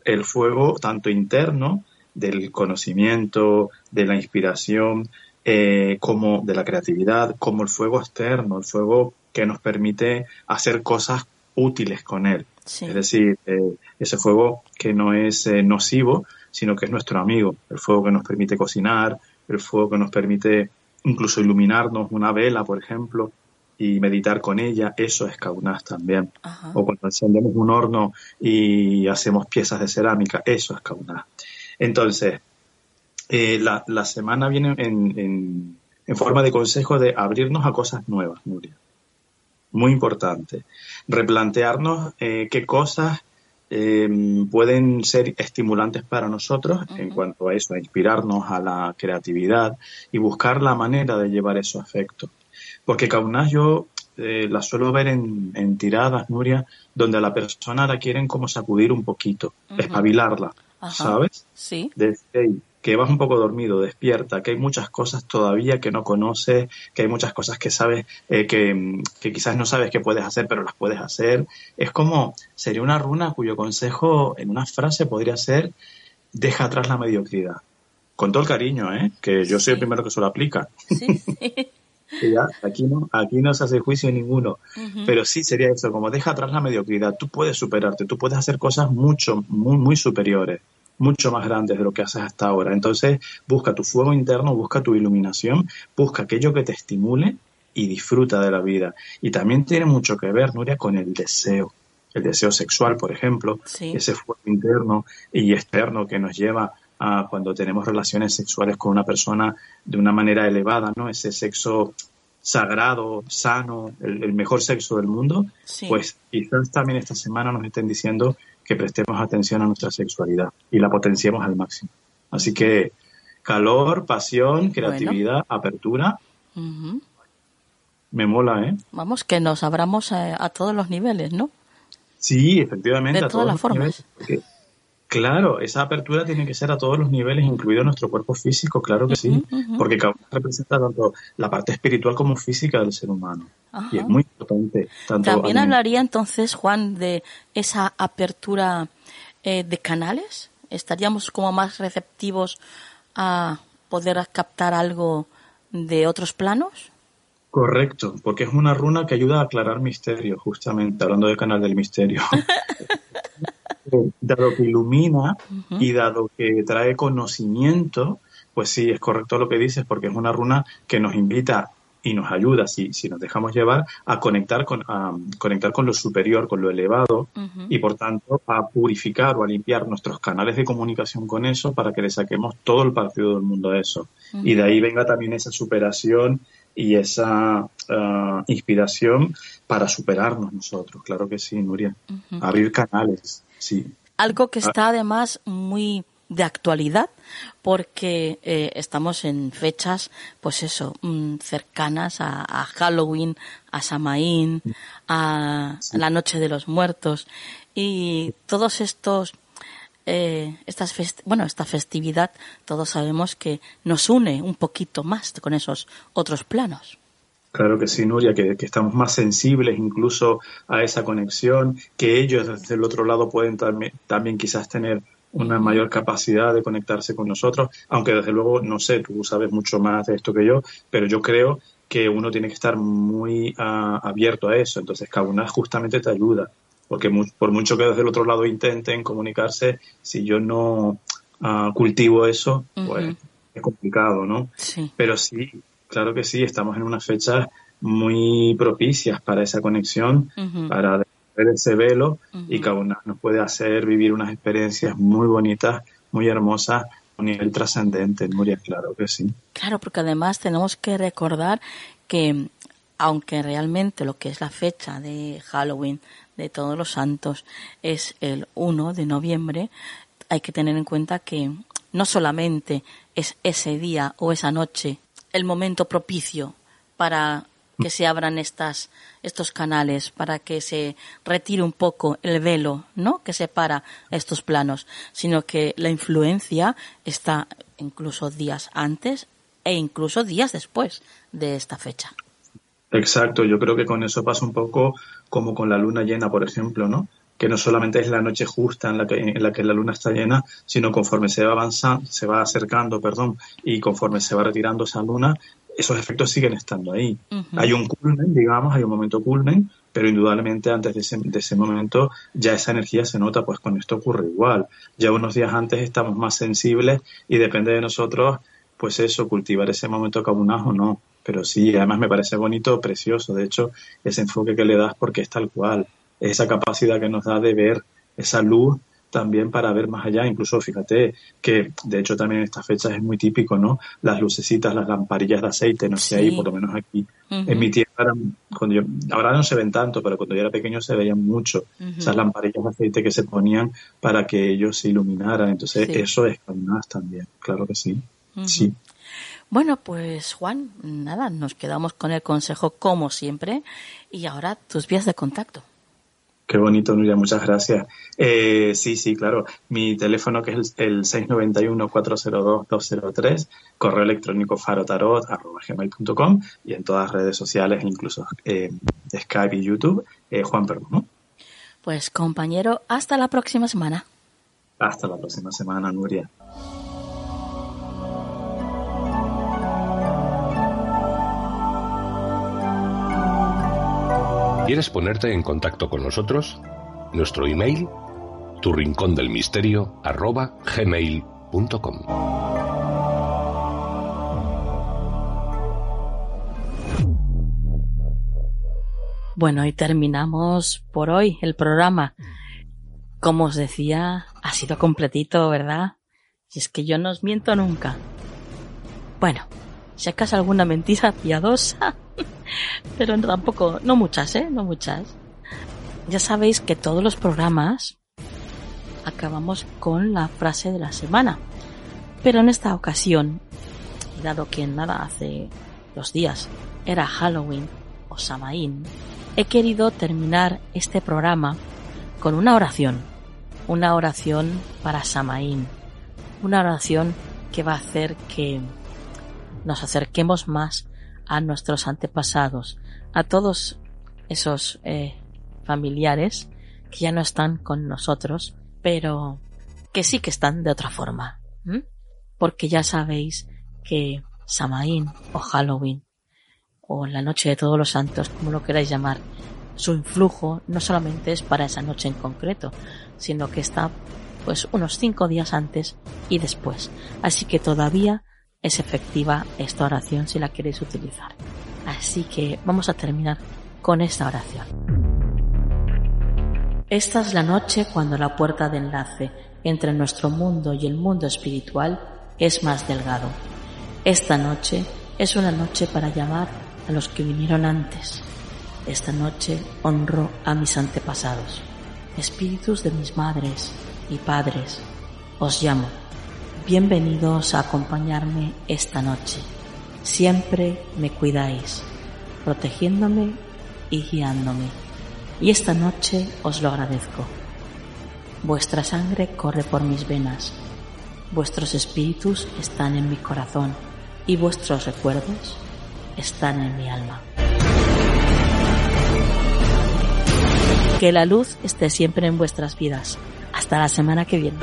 El fuego tanto interno, del conocimiento, de la inspiración, eh, como de la creatividad, como el fuego externo, el fuego que nos permite hacer cosas útiles con él. Es decir, eh, ese fuego que no es eh, nocivo, sino que es nuestro amigo. El fuego que nos permite cocinar, el fuego que nos permite incluso iluminarnos una vela, por ejemplo, y meditar con ella, eso es kaunas también. O cuando encendemos un horno y hacemos piezas de cerámica, eso es kaunas. Entonces, eh, la, la, semana viene en, en, forma de consejo de abrirnos a cosas nuevas, Nuria. Muy importante. Replantearnos eh, qué cosas eh, pueden ser estimulantes para nosotros en cuanto a eso, a inspirarnos a la creatividad y buscar la manera de llevar esos efectos. Porque Kaunas yo eh, la suelo ver en, en, tiradas, Nuria, donde a la persona la quieren como sacudir un poquito, espabilarla, ¿sabes?
Sí.
Desde que vas un poco dormido, despierta, que hay muchas cosas todavía que no conoces, que hay muchas cosas que sabes, eh, que, que, quizás no sabes que puedes hacer, pero las puedes hacer. Es como, sería una runa cuyo consejo en una frase podría ser, deja atrás la mediocridad. Con todo el cariño, ¿eh? Que yo soy el primero que se lo aplica. Sí, ya, aquí no, aquí no se hace juicio ninguno. Pero sí sería eso, como deja atrás la mediocridad. Tú puedes superarte, tú puedes hacer cosas mucho, muy, muy superiores mucho más grandes de lo que haces hasta ahora. Entonces, busca tu fuego interno, busca tu iluminación, busca aquello que te estimule y disfruta de la vida. Y también tiene mucho que ver, Nuria, con el deseo. El deseo sexual, por ejemplo, ese fuego interno y externo que nos lleva a cuando tenemos relaciones sexuales con una persona de una manera elevada, ¿no? Ese sexo sagrado, sano, el, mejor sexo del mundo, pues quizás también esta semana nos estén diciendo que prestemos atención a nuestra sexualidad y la potenciemos al máximo. Así que calor, pasión, creatividad, apertura. Me mola, ¿eh?
Vamos, que nos abramos a, todos los niveles, ¿no?
Sí, efectivamente.
De todas las formas.
Claro, esa apertura tiene que ser a todos los niveles, incluido nuestro cuerpo físico, claro que sí, porque cada uno representa tanto la parte espiritual como física del ser humano. Y es muy importante.
También hablaría entonces, Juan, de esa apertura eh, de canales. ¿Estaríamos como más receptivos a poder captar algo de otros planos?
Correcto, porque es una runa que ayuda a aclarar misterios, justamente, hablando del canal del misterio. dado que ilumina y dado que trae conocimiento, pues sí, es correcto lo que dices, porque es una runa que nos invita y nos ayuda, si, si nos dejamos llevar, a conectar con, a conectar con lo superior, con lo elevado, y por tanto a purificar o a limpiar nuestros canales de comunicación con eso para que le saquemos todo el partido del mundo a eso. Y de ahí venga también esa superación y esa ah, inspiración para superarnos nosotros, claro que sí, Nuria. Abrir canales. Sí.
Algo que ah. está además muy de actualidad porque eh, estamos en fechas, pues eso, mm, cercanas a, Halloween, a Samaín, a, la Noche de los Muertos y todos estos, eh, estas bueno, esta festividad, todos sabemos que nos une un poquito más con esos otros planos.
Claro que sí, Nuria, que, estamos más sensibles incluso a esa conexión, que ellos desde el otro lado pueden también, también quizás tener una mayor capacidad de conectarse con nosotros, aunque desde luego, no sé, tú sabes mucho más de esto que yo, pero yo creo que uno tiene que estar muy ah, abierto a eso. Entonces, Kabuna justamente te ayuda, porque por mucho que desde el otro lado intenten comunicarse, si yo no ah, cultivo eso, pues es complicado, ¿no?
Sí.
Pero sí, claro que sí, estamos en unas fechas muy propicias para esa conexión, para ver ese velo y cada una nos puede hacer vivir unas experiencias muy bonitas, muy hermosas a nivel trascendente, Nuria, claro que sí.
Claro, porque además tenemos que recordar que aunque realmente lo que es la fecha de Halloween de todos los santos es el 1 de noviembre, hay que tener en cuenta que no solamente es ese día o esa noche el momento propicio para que se abran estas, estos canales, para que se retire un poco el velo, ¿no? Que separa estos planos, sino que la influencia está incluso días antes e incluso días después de esta fecha.
Exacto, yo creo que con eso pasa un poco como con la luna llena, por ejemplo, ¿no? Que no solamente es la noche justa en la que, en la, que la luna está llena, sino conforme se va avanzando, se va acercando, perdón, y conforme se va retirando esa luna, esos efectos siguen estando ahí. Hay un culmen, digamos, hay un momento culmen, pero indudablemente antes de ese, de ese, momento ya esa energía se nota, pues con esto ocurre igual. Ya unos días antes estamos más sensibles y depende de nosotros, pues eso, cultivar ese momento cabunaz o no. Pero sí, además me parece bonito, precioso, de hecho, ese enfoque que le das porque es tal cual, esa capacidad que nos da de ver esa luz también para ver más allá. Incluso fíjate que, de hecho, también en estas fechas es muy típico, ¿no? Las lucecitas, las lamparillas de aceite, no sé, ahí, por lo menos aquí. En mi tierra, cuando yo, ahora no se ven tanto, pero cuando yo era pequeño se veían mucho esas lamparillas de aceite que se ponían para que ellos se iluminaran. Entonces, eso es más también, claro que sí. Sí.
Bueno, pues Juan, nada, nos quedamos con el consejo como siempre y ahora tus vías de contacto.
Qué bonito, Nuria, muchas gracias. Eh, sí, sí, claro. Mi teléfono que es el, 691-402-203, correo electrónico farotarot.com y en todas las redes sociales, incluso eh, Skype y YouTube, eh, Juan Perdomo.
Pues compañero, hasta la próxima semana.
Hasta la próxima semana, Nuria.
¿Quieres ponerte en contacto con nosotros? Nuestro email, tu rincón del misterio, arroba gmail.com.
Bueno, y terminamos por hoy el programa. Como os decía, ha sido completito, ¿verdad? Y es que yo no os miento nunca. Bueno, si acaso alguna mentira piadosa, pero tampoco, no muchas, ¿eh? No muchas. Ya sabéis que todos los programas acabamos con la frase de la semana. Pero en esta ocasión, dado que nada hace dos días era Halloween o Samaín, he querido terminar este programa con una oración. Una oración para Samaín. Una oración que va a hacer que nos acerquemos más a nuestros antepasados, a todos esos eh, familiares que ya no están con nosotros, pero que sí que están de otra forma. Porque ya sabéis que Samaín o Halloween o la noche de todos los santos, como lo queráis llamar, su influjo no solamente es para esa noche en concreto, sino que está pues unos cinco días antes y después. Así que todavía es efectiva esta oración si la queréis utilizar. Así que vamos a terminar con esta oración. Esta es la noche cuando la puerta de enlace entre nuestro mundo y el mundo espiritual es más delgado. Esta noche es una noche para llamar a los que vinieron antes. Esta noche honro a mis antepasados, espíritus de mis madres y padres. Os llamo Bienvenidos a acompañarme esta noche. Siempre me cuidáis, protegiéndome y guiándome. Y esta noche os lo agradezco. Vuestra sangre corre por mis venas, vuestros espíritus están en mi corazón y vuestros recuerdos están en mi alma. Que la luz esté siempre en vuestras vidas. Hasta la semana que viene.